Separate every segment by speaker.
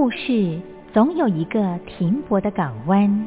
Speaker 1: 故事总有一个停泊的港湾。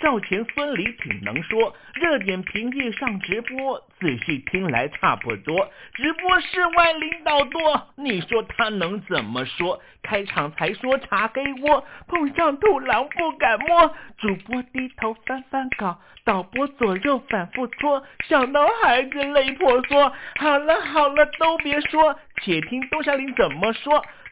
Speaker 2: 赵钱孙李挺能说。热点平地上直播，仔细听来差不多。直播室外领导多，你说他能怎么说？开场才说查黑窝，碰上土狼不敢摸。主播低头翻翻稿，导播左右反复搓，想到孩子泪婆娑。好了好了，都别说，且听东山林怎么说。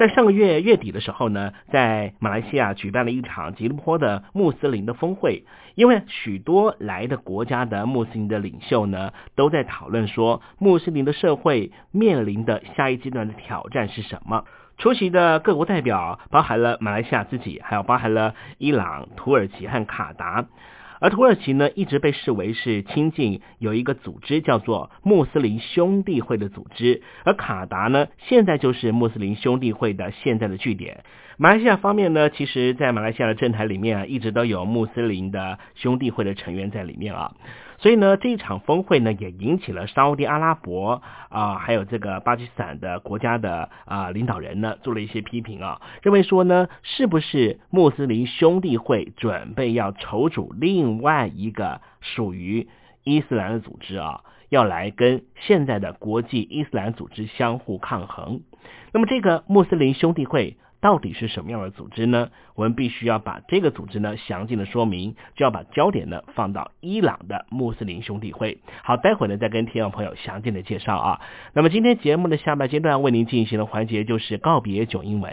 Speaker 2: 在上个月月底的时候呢，在马来西亚举办了一场吉隆坡的穆斯林的峰会，因为许多来的国家的穆斯林的领袖呢，都在讨论说，穆斯林的社会面临的下一阶段的挑战是什么。出席的各国代表包含了马来西亚自己，还有包含了伊朗、土耳其和卡达。而土耳其呢，一直被视为是亲近有一个组织叫做穆斯林兄弟会的组织，而卡达呢，现在就是穆斯林兄弟会的现在的据点。马来西亚方面呢，其实，在马来西亚的政坛里面啊，一直都有穆斯林的兄弟会的成员在里面啊。所以呢，这一场峰会呢，也引起了沙地阿拉伯啊，还有这个巴基斯坦的国家的啊领导人呢，做了一些批评啊，认为说呢，是不是穆斯林兄弟会准备要筹组另外一个属于伊斯兰的组织啊，要来跟现在的国际伊斯兰组织相互抗衡？那么这个穆斯林兄弟会。到底是什么样的组织呢？我们必须要把这个组织呢详尽的说明，就要把焦点呢放到伊朗的穆斯林兄弟会。好，待会呢再跟听众朋友详尽的介绍啊。那么今天节目的下半阶段为您进行的环节就是告别九英文。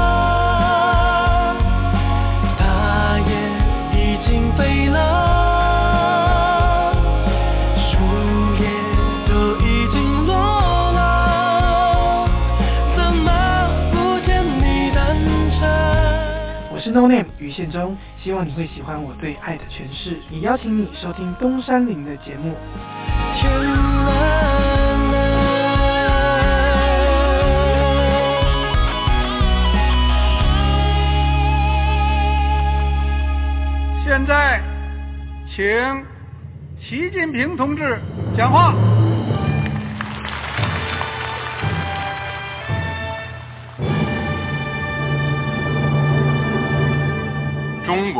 Speaker 3: No Name 于宪忠。希望你会喜欢我对爱的诠释，也邀请你收听东山林的节目。
Speaker 4: 现在，请习近平同志讲话。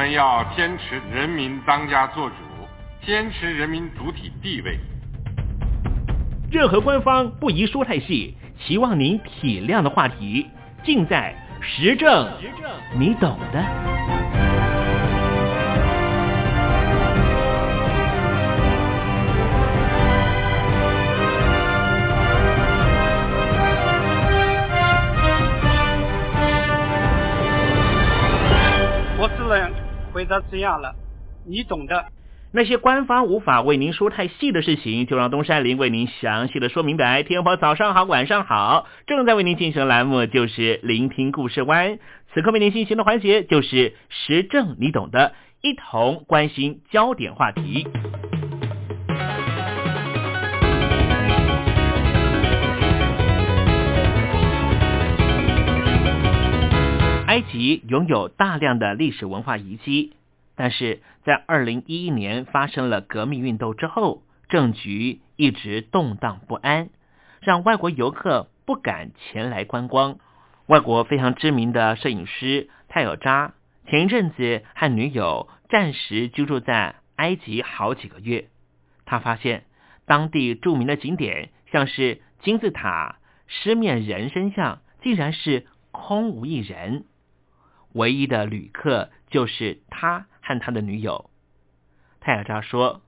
Speaker 5: 我们要坚持人民当家作主，坚持人民主体地位。
Speaker 2: 任何官方不宜说太细。希望您体谅的话题，尽在实证，实证，你懂的。
Speaker 6: 我只能回答这样了，你懂的。
Speaker 2: 那些官方无法为您说太细的事情，就让东山林为您详细的说明白。天宝早上好，晚上好，正在为您进行的栏目就是聆听故事湾。此刻为您进行的环节就是时政，你懂的，一同关心焦点话题。埃及拥有大量的历史文化遗迹。但是在二零一一年发生了革命运动之后，政局一直动荡不安，让外国游客不敢前来观光。外国非常知名的摄影师泰尔扎前一阵子和女友暂时居住在埃及好几个月，他发现当地著名的景点，像是金字塔、狮面人身像，竟然是空无一人，唯一的旅客就是他。和他的女友泰尔扎说：“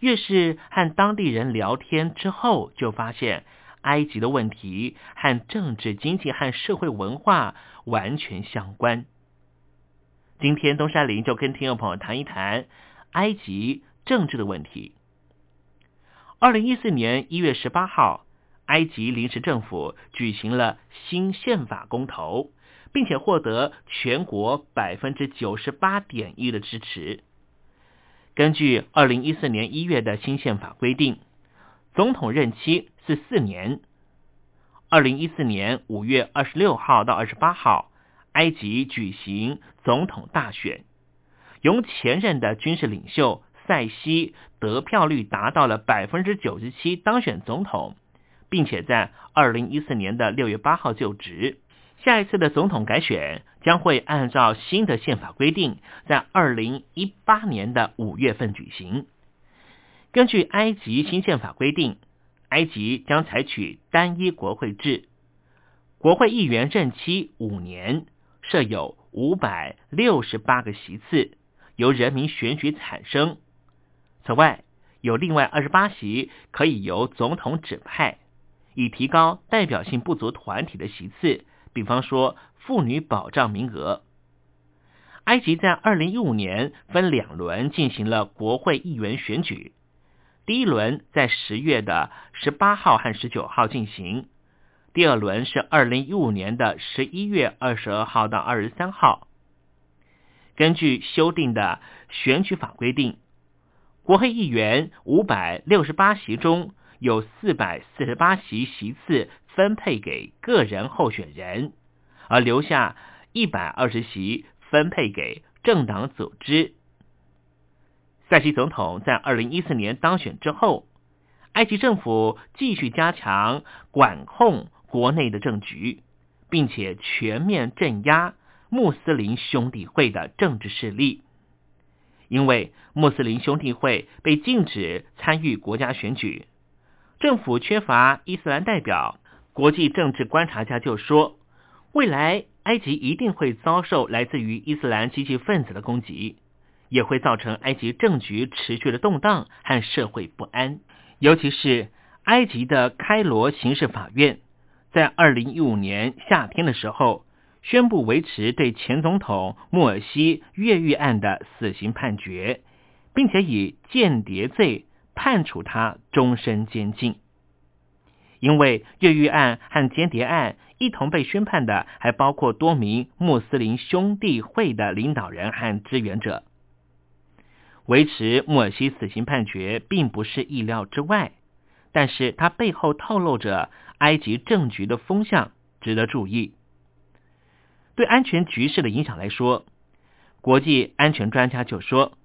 Speaker 2: 越是和当地人聊天之后，就发现埃及的问题和政治、经济和社会文化完全相关。”今天东山林就跟听众朋友谈一谈埃及政治的问题。二零一四年一月十八号，埃及临时政府举行了新宪法公投。并且获得全国百分之九十八点一的支持。根据二零一四年一月的新宪法规定，总统任期是四年。二零一四年五月二十六号到二十八号，埃及举行总统大选，由前任的军事领袖塞西得票率达到了百分之九十七当选总统，并且在二零一四年的六月八号就职。下一次的总统改选将会按照新的宪法规定，在二零一八年的五月份举行。根据埃及新宪法规定，埃及将采取单一国会制，国会议员任期五年，设有五百六十八个席次，由人民选举产生。此外，有另外二十八席可以由总统指派，以提高代表性不足团体的席次。比方说，妇女保障名额。埃及在二零一五年分两轮进行了国会议员选举，第一轮在十月的十八号和十九号进行，第二轮是二零一五年的十一月二十二号到二十三号。根据修订的选举法规定，国会议员五百六十八席中有四百四十八席席次。分配给个人候选人，而留下一百二十席分配给政党组织。塞西总统在二零一四年当选之后，埃及政府继续加强管控国内的政局，并且全面镇压穆斯林兄弟会的政治势力。因为穆斯林兄弟会被禁止参与国家选举，政府缺乏伊斯兰代表。国际政治观察家就说，未来埃及一定会遭受来自于伊斯兰激进分子的攻击，也会造成埃及政局持续的动荡和社会不安。尤其是埃及的开罗刑事法院，在二零一五年夏天的时候，宣布维持对前总统穆尔西越狱案的死刑判决，并且以间谍罪判处他终身监禁。因为越狱案和间谍案一同被宣判的，还包括多名穆斯林兄弟会的领导人和支援者。维持穆尔西死刑判决并不是意料之外，但是它背后透露着埃及政局的风向，值得注意。对安全局势的影响来说，国际安全专家就说，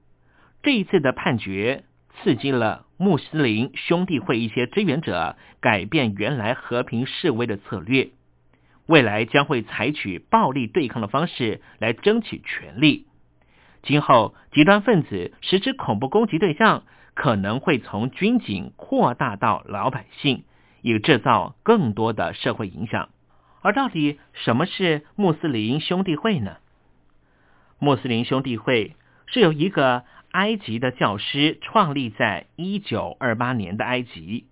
Speaker 2: 这一次的判决。刺激了穆斯林兄弟会一些支援者改变原来和平示威的策略，未来将会采取暴力对抗的方式来争取权力。今后极端分子实施恐怖攻击对象可能会从军警扩大到老百姓，以制造更多的社会影响。而到底什么是穆斯林兄弟会呢？穆斯林兄弟会是由一个。埃及的教师创立在一九二八年的埃及，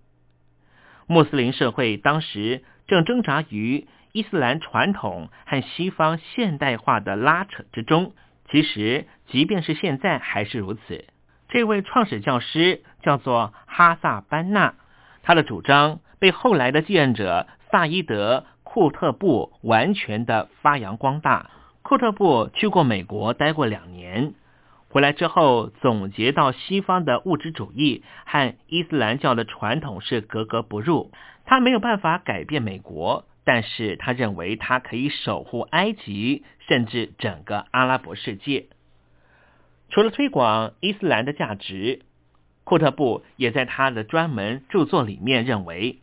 Speaker 2: 穆斯林社会当时正挣扎于伊斯兰传统和西方现代化的拉扯之中。其实，即便是现在还是如此。这位创始教师叫做哈萨班纳，他的主张被后来的继任者萨伊德库特布完全的发扬光大。库特布去过美国待过两年，回来之后总结到西方的物质主义和伊斯兰教的传统是格格不入，他没有办法改变美国，但是他认为他可以守护埃及，甚至整个阿拉伯世界。除了推广伊斯兰的价值，库特布也在他的专门著作里面认为，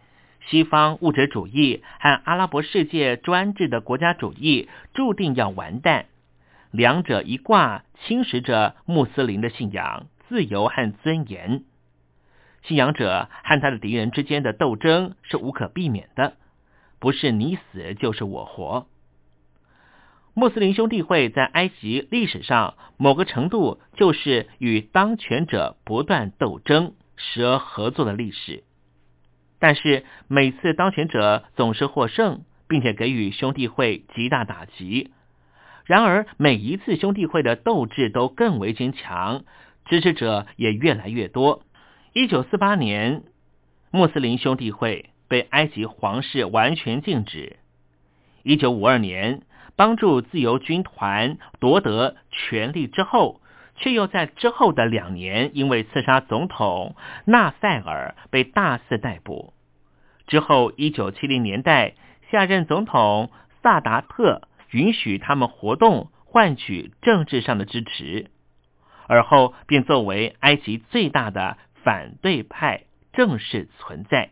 Speaker 2: 西方物质主义和阿拉伯世界专制的国家主义注定要完蛋，两者一挂侵蚀着穆斯林的信仰、自由和尊严。信仰者和他的敌人之间的斗争是无可避免的，不是你死就是我活。穆斯林兄弟会在埃及历史上某个程度就是与当权者不断斗争、时而合作的历史，但是每次当权者总是获胜，并且给予兄弟会极大打击。然而每一次兄弟会的斗志都更为坚强，支持者也越来越多。一九四八年，穆斯林兄弟会被埃及皇室完全禁止。一九五二年。帮助自由军团夺得权力之后，却又在之后的两年因为刺杀总统纳赛尔被大肆逮捕。之后，一九七零年代下任总统萨达特允许他们活动，换取政治上的支持，而后便作为埃及最大的反对派正式存在。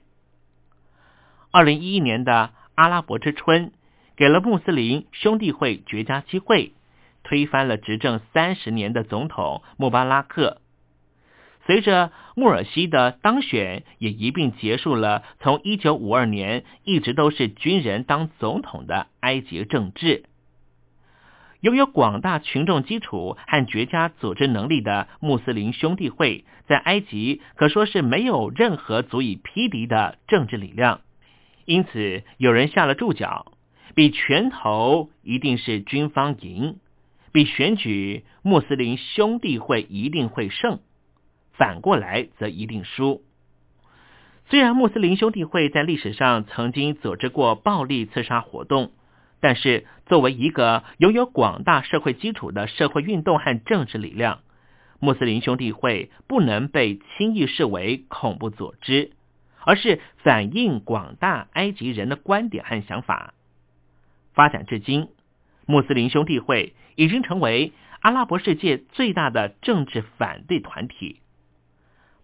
Speaker 2: 二零一一年的阿拉伯之春。给了穆斯林兄弟会绝佳机会，推翻了执政三十年的总统穆巴拉克。随着穆尔西的当选，也一并结束了从一九五二年一直都是军人当总统的埃及政治。拥有广大群众基础和绝佳组织能力的穆斯林兄弟会，在埃及可说是没有任何足以匹敌的政治力量。因此，有人下了注脚。比拳头一定是军方赢，比选举穆斯林兄弟会一定会胜，反过来则一定输。虽然穆斯林兄弟会在历史上曾经组织过暴力刺杀活动，但是作为一个拥有广大社会基础的社会运动和政治力量，穆斯林兄弟会不能被轻易视为恐怖组织，而是反映广大埃及人的观点和想法。发展至今，穆斯林兄弟会已经成为阿拉伯世界最大的政治反对团体。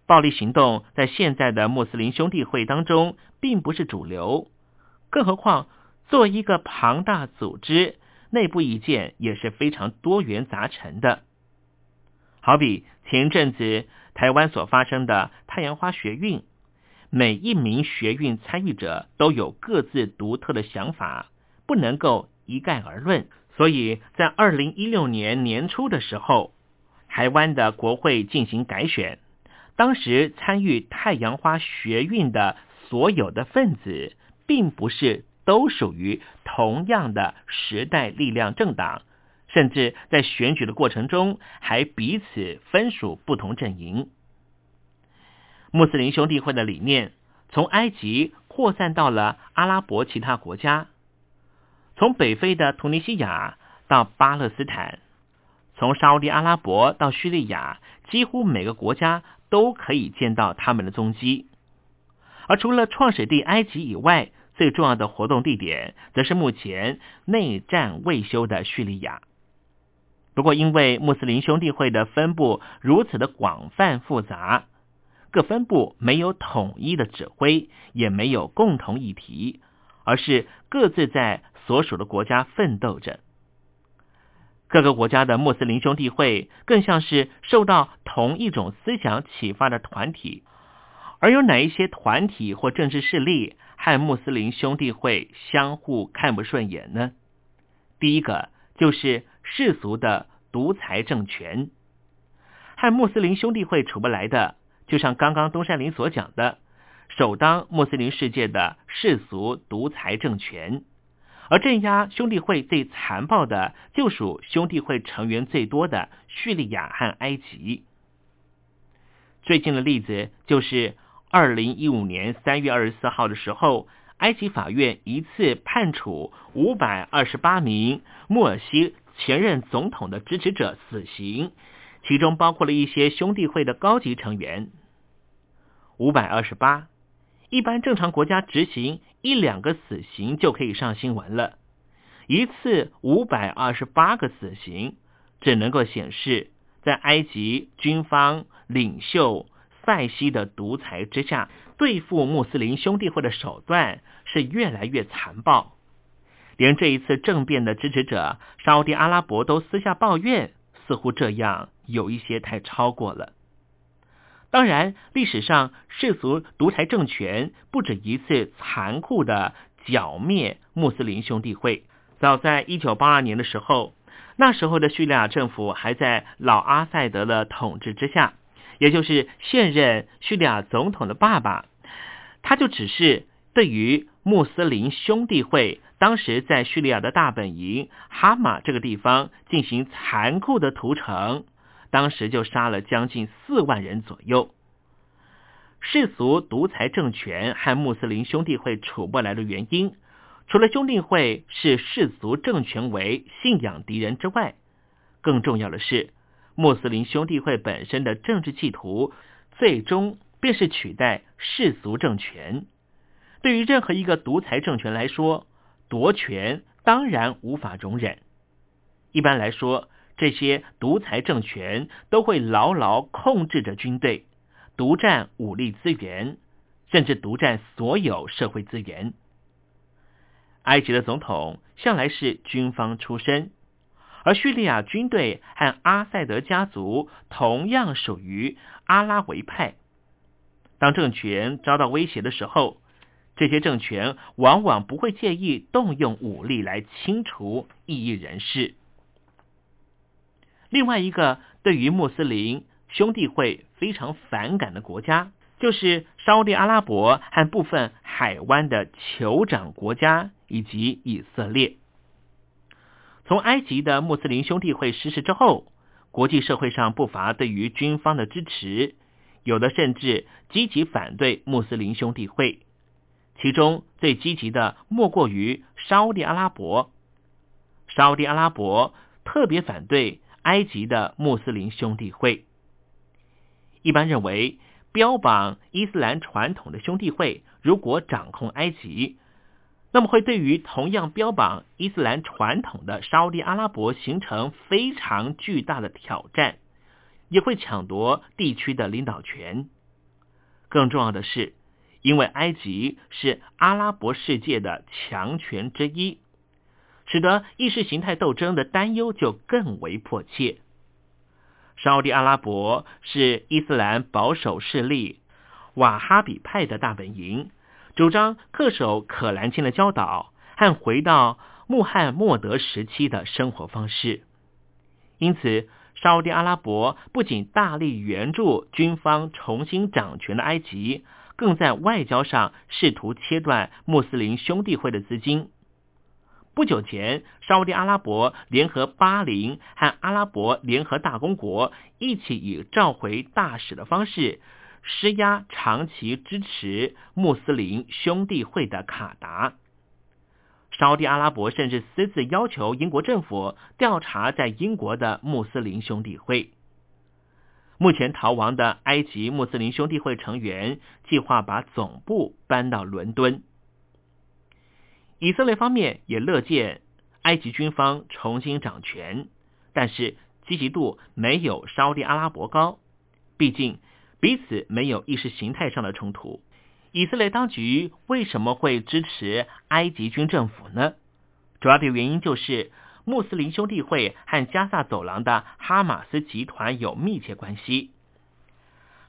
Speaker 2: 暴力行动在现在的穆斯林兄弟会当中并不是主流，更何况作为一个庞大组织，内部意见也是非常多元杂陈的。好比前阵子台湾所发生的太阳花学运，每一名学运参与者都有各自独特的想法。不能够一概而论，所以在二零一六年年初的时候，台湾的国会进行改选，当时参与太阳花学运的所有的分子，并不是都属于同样的时代力量政党，甚至在选举的过程中还彼此分属不同阵营。穆斯林兄弟会的理念从埃及扩散到了阿拉伯其他国家。从北非的突尼西亚到巴勒斯坦，从沙地阿拉伯到叙利亚，几乎每个国家都可以见到他们的踪迹。而除了创始地埃及以外，最重要的活动地点，则是目前内战未休的叙利亚。不过，因为穆斯林兄弟会的分布如此的广泛复杂，各分部没有统一的指挥，也没有共同议题，而是各自在。所属的国家奋斗着，各个国家的穆斯林兄弟会更像是受到同一种思想启发的团体。而有哪一些团体或政治势力和穆斯林兄弟会相互看不顺眼呢？第一个就是世俗的独裁政权，和穆斯林兄弟会处不来的，就像刚刚东山林所讲的，首当穆斯林世界的世俗独裁政权。而镇压兄弟会最残暴的，就属兄弟会成员最多的叙利亚和埃及。最近的例子就是二零一五年三月二十四号的时候，埃及法院一次判处五百二十八名穆尔西前任总统的支持者死刑，其中包括了一些兄弟会的高级成员。五百二十八，一般正常国家执行一两个死刑就可以上新闻了，一次五百二十八个死刑，只能够显示在埃及军方领袖塞西的独裁之下，对付穆斯林兄弟会的手段是越来越残暴。连这一次政变的支持者沙地阿拉伯都私下抱怨，似乎这样有一些太超过了。当然，历史上世俗独裁政权不止一次残酷的剿灭穆斯林兄弟会。早在一九八二年的时候，那时候的叙利亚政府还在老阿塞德的统治之下，也就是现任叙利亚总统的爸爸，他就只是对于穆斯林兄弟会。当时在叙利亚的大本营哈马这个地方进行残酷的屠城，当时就杀了将近四万人左右。世俗独裁政权和穆斯林兄弟会处不来的原因，除了兄弟会视世俗政权为信仰敌人之外，更重要的是穆斯林兄弟会本身的政治企图，最终便是取代世俗政权。对于任何一个独裁政权来说，夺权当然无法容忍。一般来说，这些独裁政权都会牢牢控制着军队，独占武力资源，甚至独占所有社会资源。埃及的总统向来是军方出身，而叙利亚军队和阿塞德家族同样属于阿拉维派。当政权遭到威胁的时候，这些政权往往不会介意动用武力来清除异议人士。另外一个对于穆斯林兄弟会非常反感的国家，就是沙地阿拉伯和部分海湾的酋长国家以及以色列。从埃及的穆斯林兄弟会失势之后，国际社会上不乏对于军方的支持，有的甚至积极反对穆斯林兄弟会。其中最积极的莫过于沙地阿拉伯。沙地阿拉伯特别反对埃及的穆斯林兄弟会。一般认为，标榜伊斯兰传统的兄弟会如果掌控埃及，那么会对于同样标榜伊斯兰传统的沙地阿拉伯形成非常巨大的挑战，也会抢夺地区的领导权。更重要的是。因为埃及是阿拉伯世界的强权之一，使得意识形态斗争的担忧就更为迫切。沙地阿拉伯是伊斯兰保守势力瓦哈比派的大本营，主张恪守可兰经的教导和回到穆罕默德时期的生活方式。因此，沙地阿拉伯不仅大力援助军方重新掌权的埃及。更在外交上试图切断穆斯林兄弟会的资金。不久前，沙特阿拉伯联合巴林和阿拉伯联合大公国一起以召回大使的方式施压长期支持穆斯林兄弟会的卡达。沙特阿拉伯甚至私自要求英国政府调查在英国的穆斯林兄弟会。目前逃亡的埃及穆斯林兄弟会成员计划把总部搬到伦敦。以色列方面也乐见埃及军方重新掌权，但是积极度没有沙地阿拉伯高。毕竟彼此没有意识形态上的冲突。以色列当局为什么会支持埃及军政府呢？主要的原因就是。穆斯林兄弟会和加萨走廊的哈马斯集团有密切关系。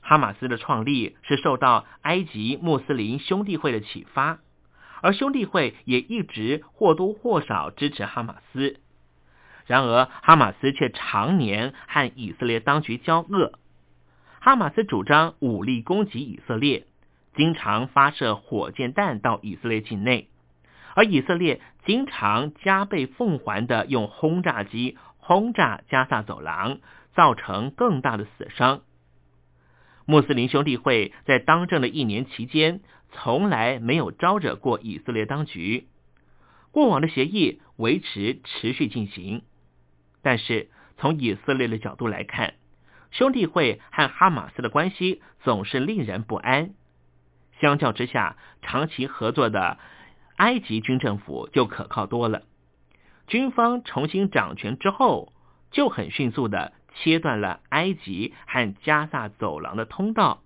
Speaker 2: 哈马斯的创立是受到埃及穆斯林兄弟会的启发，而兄弟会也一直或多或少支持哈马斯。然而，哈马斯却常年和以色列当局交恶。哈马斯主张武力攻击以色列，经常发射火箭弹到以色列境内。而以色列经常加倍奉还的用轰炸机轰炸加萨走廊，造成更大的死伤。穆斯林兄弟会在当政的一年期间，从来没有招惹过以色列当局。过往的协议维持持续进行，但是从以色列的角度来看，兄弟会和哈马斯的关系总是令人不安。相较之下，长期合作的埃及军政府就可靠多了。军方重新掌权之后，就很迅速的切断了埃及和加萨走廊的通道，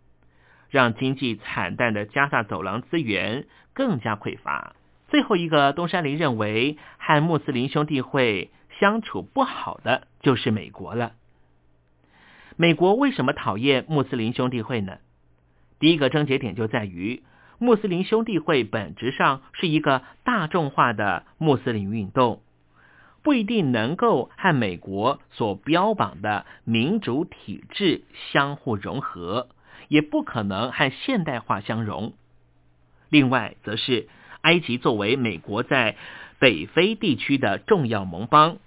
Speaker 2: 让经济惨淡的加萨走廊资源更加匮乏。最后一个，东山林认为和穆斯林兄弟会相处不好的就是美国了。美国为什么讨厌穆斯林兄弟会呢？第一个症结点就在于穆斯林兄弟会本质上是一个大众化的穆斯林运动，不一定能够和美国所标榜的民主体制相互融合，也不可能和现代化相融。另外，则是。埃及作为美国在北非地区的重要盟邦，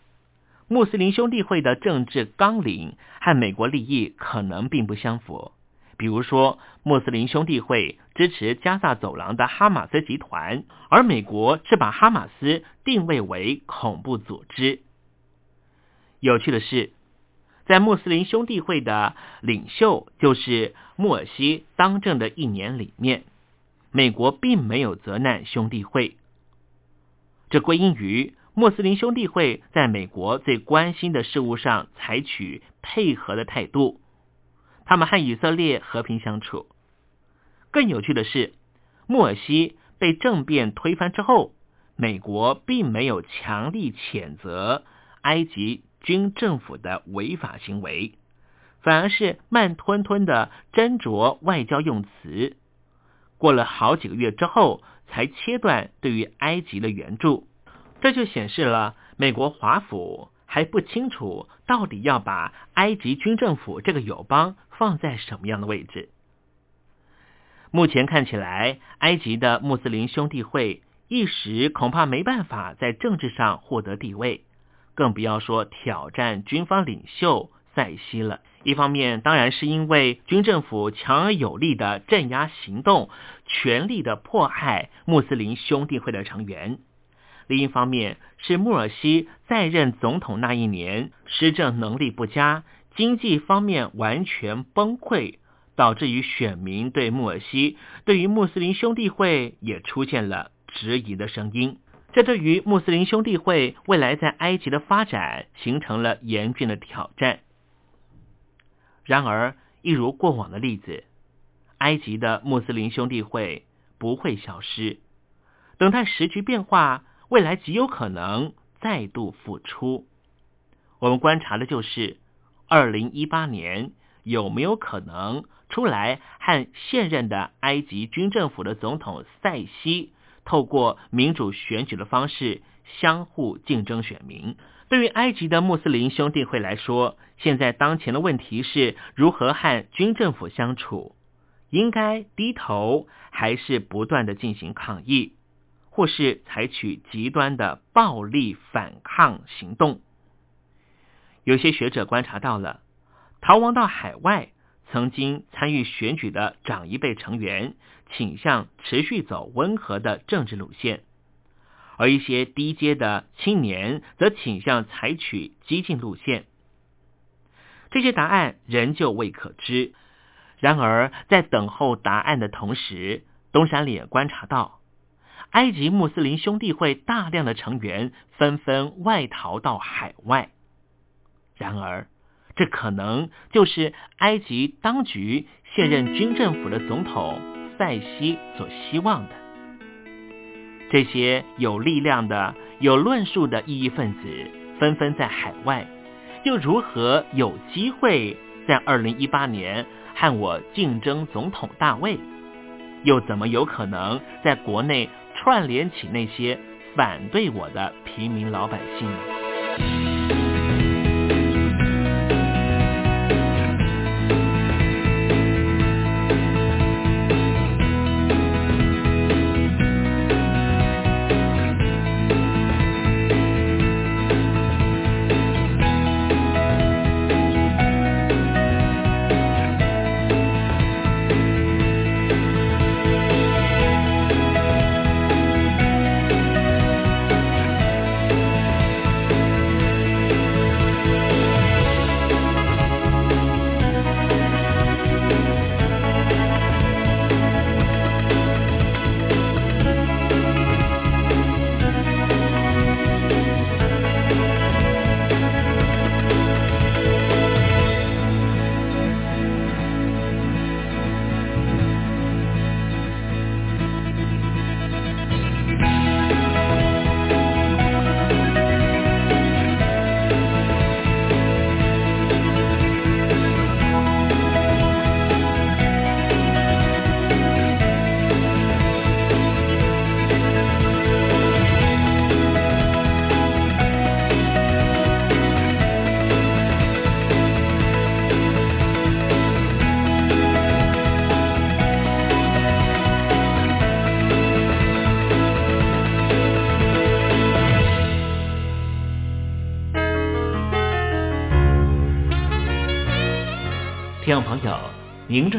Speaker 2: 穆斯林兄弟会的政治纲领和美国利益可能并不相符。比如说，穆斯林兄弟会支持加萨走廊的哈马斯集团，而美国是把哈马斯定位为恐怖组织。有趣的是，在穆斯林兄弟会的领袖就是穆尔西当政的一年里面。美国并没有责难兄弟会，这归因于穆斯林兄弟会在美国最关心的事物上采取配合的态度，他们和以色列和平相处。更有趣的是，穆尔西被政变推翻之后，美国并没有强力谴责埃及军政府的违法行为，反而是慢吞吞的斟酌外交用词。过了好几个月之后，才切断对于埃及的援助，这就显示了美国华府还不清楚到底要把埃及军政府这个友邦放在什么样的位置。目前看起来，埃及的穆斯林兄弟会一时恐怕没办法在政治上获得地位，更不要说挑战军方领袖塞西了。一方面当然是因为军政府强而有力的镇压行动，全力的迫害穆斯林兄弟会的成员；另一方面是穆尔西在任总统那一年施政能力不佳，经济方面完全崩溃，导致于选民对穆尔西对于穆斯林兄弟会也出现了质疑的声音。这对于穆斯林兄弟会未来在埃及的发展形成了严峻的挑战。然而，一如过往的例子，埃及的穆斯林兄弟会不会消失。等待时局变化，未来极有可能再度复出。我们观察的就是二零一八年有没有可能出来和现任的埃及军政府的总统塞西透过民主选举的方式相互竞争选民。对于埃及的穆斯林兄弟会来说，现在当前的问题是如何和军政府相处？应该低头，还是不断的进行抗议，或是采取极端的暴力反抗行动？有些学者观察到了，逃亡到海外、曾经参与选举的长一辈成员，倾向持续走温和的政治路线。而一些低阶的青年则倾向采取激进路线。这些答案仍旧未可知。然而，在等候答案的同时，东山里也观察到，埃及穆斯林兄弟会大量的成员纷纷外逃到海外。然而，这可能就是埃及当局现任军政府的总统塞西所希望的。这些有力量的、有论述的异议分子纷纷在海外，又如何有机会在二零一八年和我竞争总统大位？又怎么有可能在国内串联起那些反对我的平民老百姓。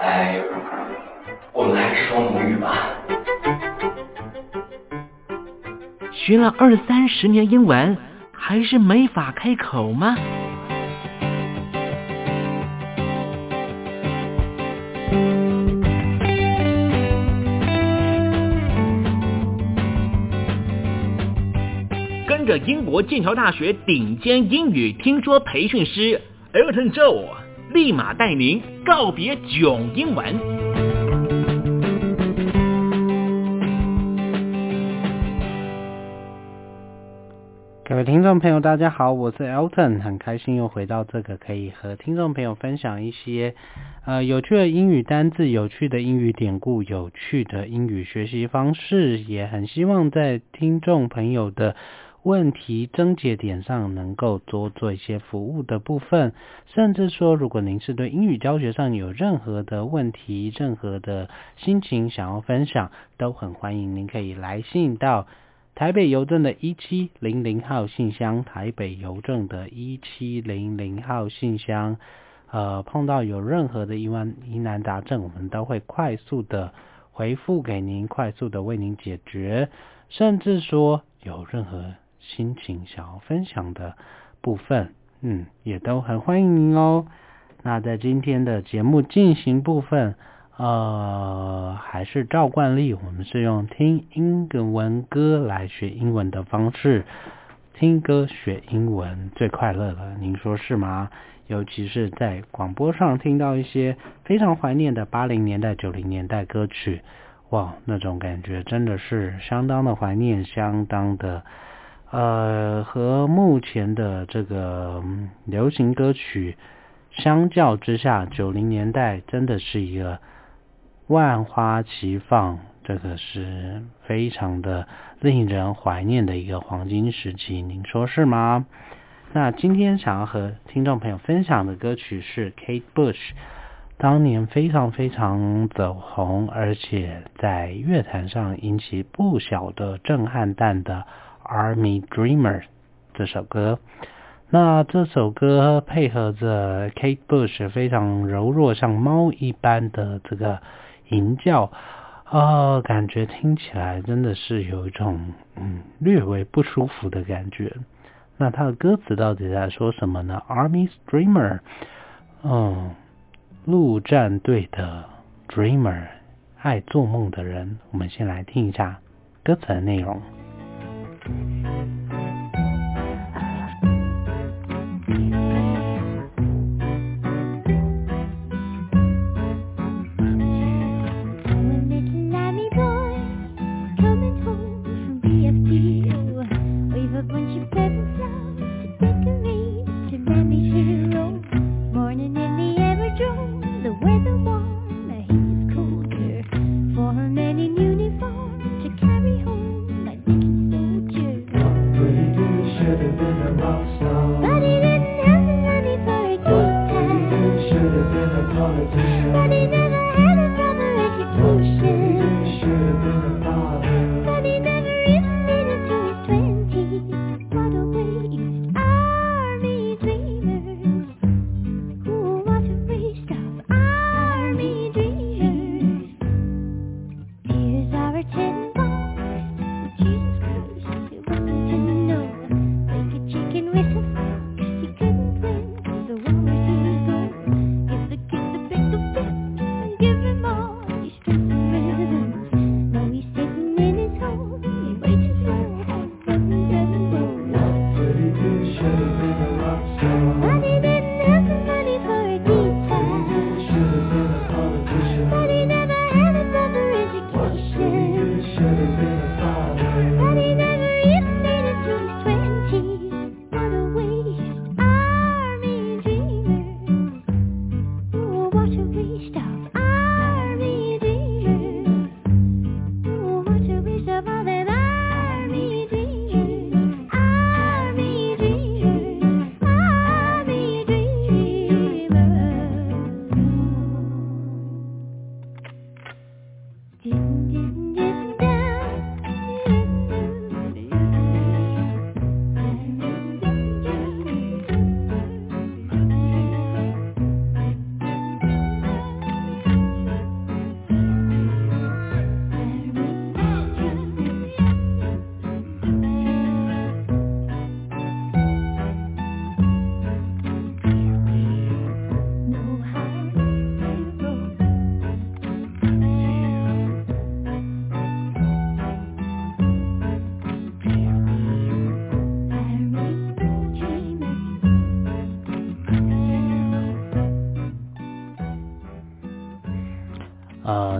Speaker 7: I，我们还是说母语吧。
Speaker 2: 学了二三十年英文，还是没法开口吗？跟着英国剑桥大学顶尖英语听说培训师 Elton Joe，立马带您告别囧英文。
Speaker 8: 各位听众朋友，大家好，我是 Elton，很开心又回到这个可以和听众朋友分享一些呃有趣的英语单字、有趣的英语典故、有趣的英语学习方式，也很希望在听众朋友的问题症结点上能够多做一些服务的部分，甚至说，如果您是对英语教学上有任何的问题、任何的心情想要分享，都很欢迎您可以来信到。台北邮政的一七零零号信箱，台北邮政的一七零零号信箱，呃，碰到有任何的疑问疑难杂症，我们都会快速的回复给您，快速的为您解决，甚至说有任何心情想要分享的部分，嗯，也都很欢迎您哦。那在今天的节目进行部分。呃，还是照惯例，我们是用听英文歌来学英文的方式，听歌学英文最快乐了，您说是吗？尤其是在广播上听到一些非常怀念的八零年代、九零年代歌曲，哇，那种感觉真的是相当的怀念，相当的呃，和目前的这个流行歌曲相较之下，九零年代真的是一个。万花齐放，这个是非常的令人怀念的一个黄金时期，您说是吗？那今天想要和听众朋友分享的歌曲是 Kate Bush 当年非常非常走红，而且在乐坛上引起不小的震撼弹的《Army Dreamer》这首歌。那这首歌配合着 Kate Bush 非常柔弱，像猫一般的这个。吟叫，呃，感觉听起来真的是有一种嗯略微不舒服的感觉。那它的歌词到底在说什么呢？Army Dreamer，嗯，陆战队的 Dreamer，爱做梦的人。我们先来听一下歌词的内容。
Speaker 9: Thank
Speaker 8: you.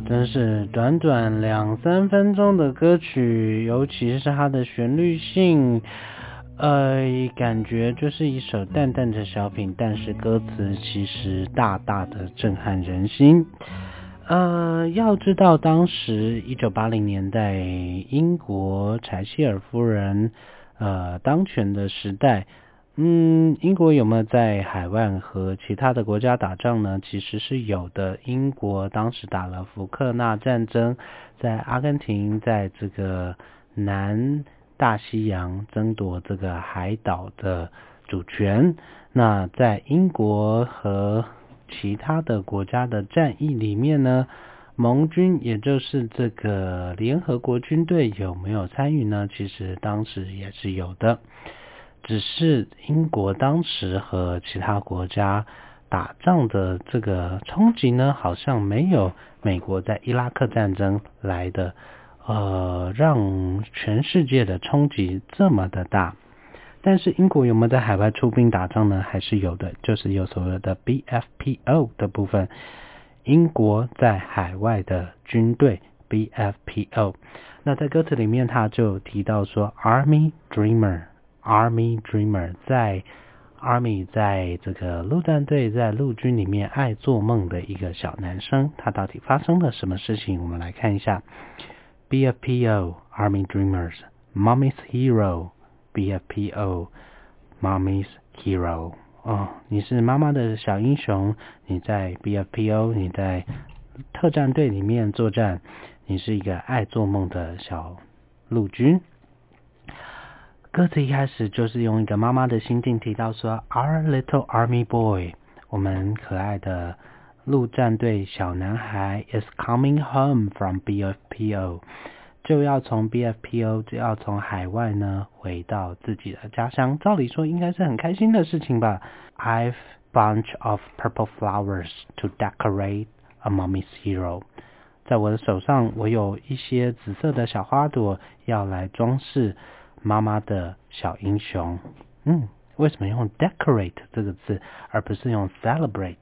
Speaker 8: 真是短短两三分钟的歌曲，尤其是它的旋律性，呃，感觉就是一首淡淡的小品，但是歌词其实大大的震撼人心。呃，要知道当时一九八零年代英国柴契尔夫人呃当权的时代。嗯，英国有没有在海外和其他的国家打仗呢？其实是有的。英国当时打了福克纳战争，在阿根廷，在这个南大西洋争夺这个海岛的主权。那在英国和其他的国家的战役里面呢，盟军也就是这个联合国军队有没有参与呢？其实当时也是有的。只是英国当时和其他国家打仗的这个冲击呢，好像没有美国在伊拉克战争来的，呃，让全世界的冲击这么的大。但是英国有没有在海外出兵打仗呢？还是有的，就是有所谓的 BFPO 的部分，英国在海外的军队 BFPO。那在歌词里面，他就提到说，Army Dreamer。Army Dreamer 在 Army 在这个陆战队在陆军里面爱做梦的一个小男生，他到底发生了什么事情？我们来看一下。BFPO Army Dreamers Mommy's Hero BFPO Mommy's Hero 哦，你是妈妈的小英雄，你在 BFPO 你在特战队里面作战，你是一个爱做梦的小陆军。歌词一开始就是用一个妈妈的心境提到说，Our little army boy，我们可爱的陆战队小男孩 is coming home from BFPO，就要从 BFPO 就要从海外呢回到自己的家乡。照理说应该是很开心的事情吧。I've bunch of purple flowers to decorate a mommy's hero，在我的手上我有一些紫色的小花朵要来装饰。妈妈的小英雄，嗯，为什么用 decorate 这个字，而不是用 celebrate？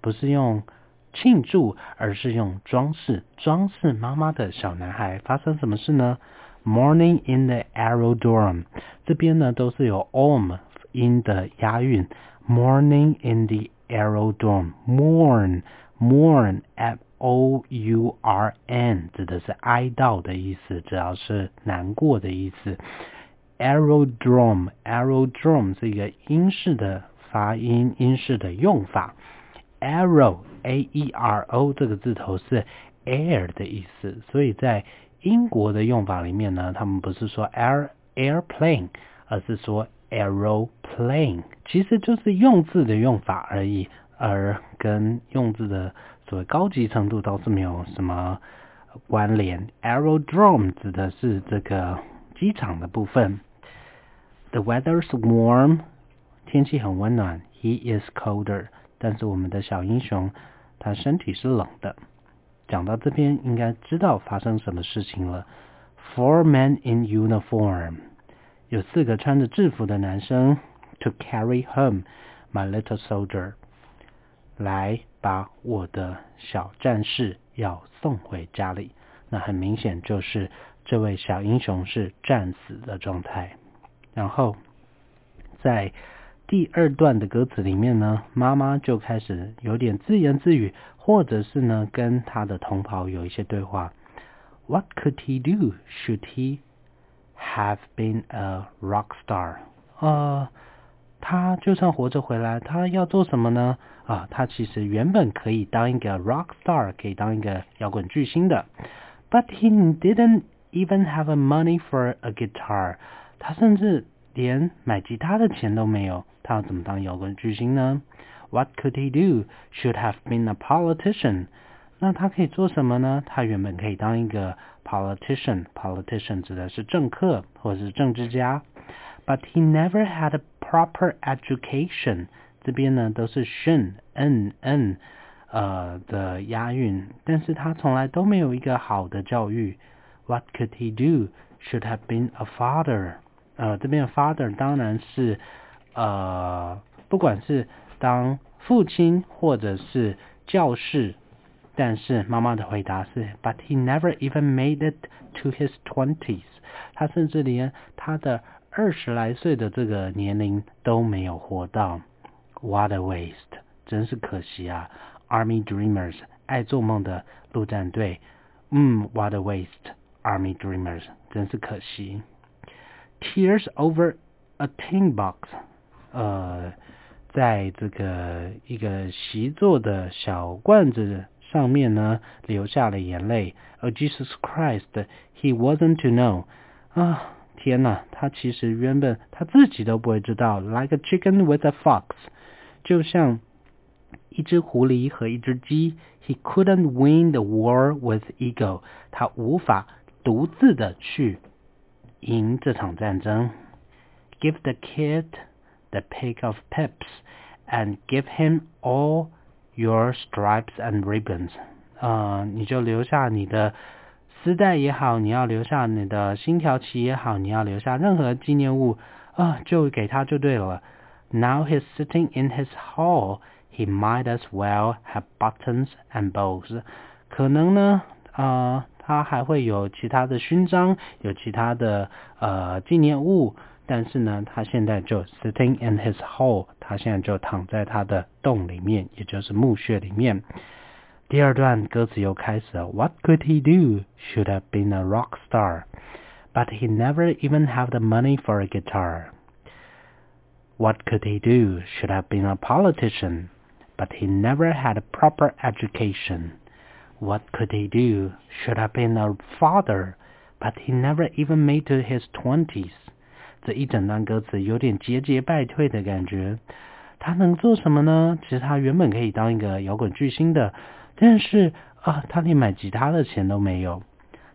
Speaker 8: 不是用庆祝，而是用装饰，装饰妈妈的小男孩。发生什么事呢？Morning in the aerodrome，这边呢都是有 om 音的押韵。Morning in the aerodrome，morn Mourn, m o u r n，指的是哀悼的意思，主要是难过的意思。Aerodrome, aerodrome 是一个英式的发音，英式的用法。Aero, a e r o，这个字头是 air 的意思，所以在英国的用法里面呢，他们不是说 air airplane，而是说 aero plane，其实就是用字的用法而已。而跟用字的。所谓高级程度倒是没有什么关联。Aerodrome 指的是这个机场的部分。The weather's warm，天气很温暖。He is colder，但是我们的小英雄他身体是冷的。讲到这边，应该知道发生什么事情了。Four men in uniform，有四个穿着制服的男生。To carry home my little soldier，来。把我的小战士要送回家里，那很明显就是这位小英雄是战死的状态。然后在第二段的歌词里面呢，妈妈就开始有点自言自语，或者是呢跟他的同袍有一些对话。What could he do? Should he have been a rock star? 呃。他就算活着回来，他要做什么呢？啊，他其实原本可以当一个 rock star，可以当一个摇滚巨星的。But he didn't even have a money for a guitar。他甚至连买吉他的钱都没有，他要怎么当摇滚巨星呢？What could he do? Should have been a politician。那他可以做什么呢？他原本可以当一个 politician。politician 指的是政客或者是政治家。But he never had a proper education， 这边呢都是 shen n n 呃的押韵，但是他从来都没有一个好的教育。What could he do? Should have been a father。呃，这边的 father 当然是呃，不管是当父亲或者是教士，但是妈妈的回答是，But he never even made it to his twenties。他甚至连他的二十来岁的这个年龄都没有活到。What a waste！真是可惜啊！Army Dreamers，爱做梦的陆战队。嗯，What a waste！Army Dreamers，真是可惜。Tears over a tin box，呃，在这个一个习作的小罐子上面呢，流下了眼泪。Oh Jesus Christ, he wasn't to know. 啊，天哪，他其实原本他自己都不会知道。Like a chicken with a fox， 就像一只狐狸和一只鸡。He couldn't win the war with ego，他无法独自的去赢这场战争。Give the kid the pick of pips and give him all your stripes and ribbons。啊，你就留下你的丝带也好，你要留下你的星条旗也好，你要留下任何纪念物啊，就给他就对了。 Now he's sitting in his hall. He might as well have buttons and bows. 可能呢，啊，他还会有其他的勋章，有其他的呃纪念物。但是呢，他现在就 sitting in his hole，他现在就躺在他的洞里面，也就是墓穴里面。第二段歌词又开始了，What could he do? Should have been a rock star, but he never even have the money for a guitar. What could he do? Should have been a politician, but he never had a proper education. What could he do? Should have been a father, but he never even made to his twenties. 这一整段歌词有点节节败退的感觉。他能做什么呢？其实他原本可以当一个摇滚巨星的，但是啊，他连买吉他的钱都没有。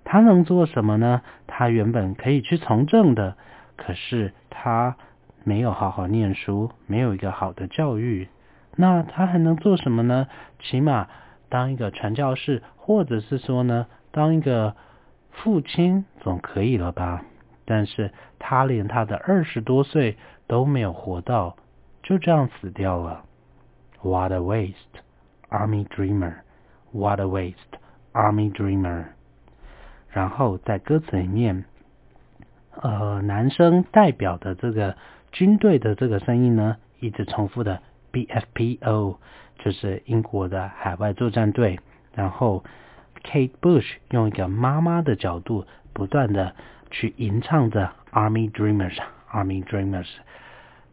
Speaker 8: 他能做什么呢？他原本可以去从政的，可是他没有好好念书，没有一个好的教育。那他还能做什么呢？起码当一个传教士，或者是说呢，当一个父亲总可以了吧？但是他连他的二十多岁都没有活到，就这样死掉了。What a waste, army dreamer! What a waste, army dreamer! 然后在歌词里面，呃，男生代表的这个军队的这个声音呢，一直重复的 BFPO，就是英国的海外作战队。然后 Kate Bush 用一个妈妈的角度，不断的。去吟唱着《Army Dreamers》，《Army Dreamers》，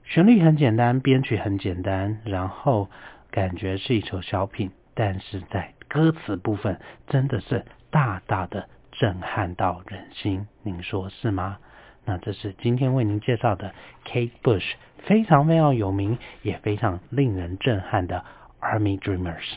Speaker 8: 旋律很简单，编曲很简单，然后感觉是一首小品，但是在歌词部分真的是大大的震撼到人心，您说是吗？那这是今天为您介绍的 Kate Bush，非常非常有名，也非常令人震撼的《Army Dreamers》。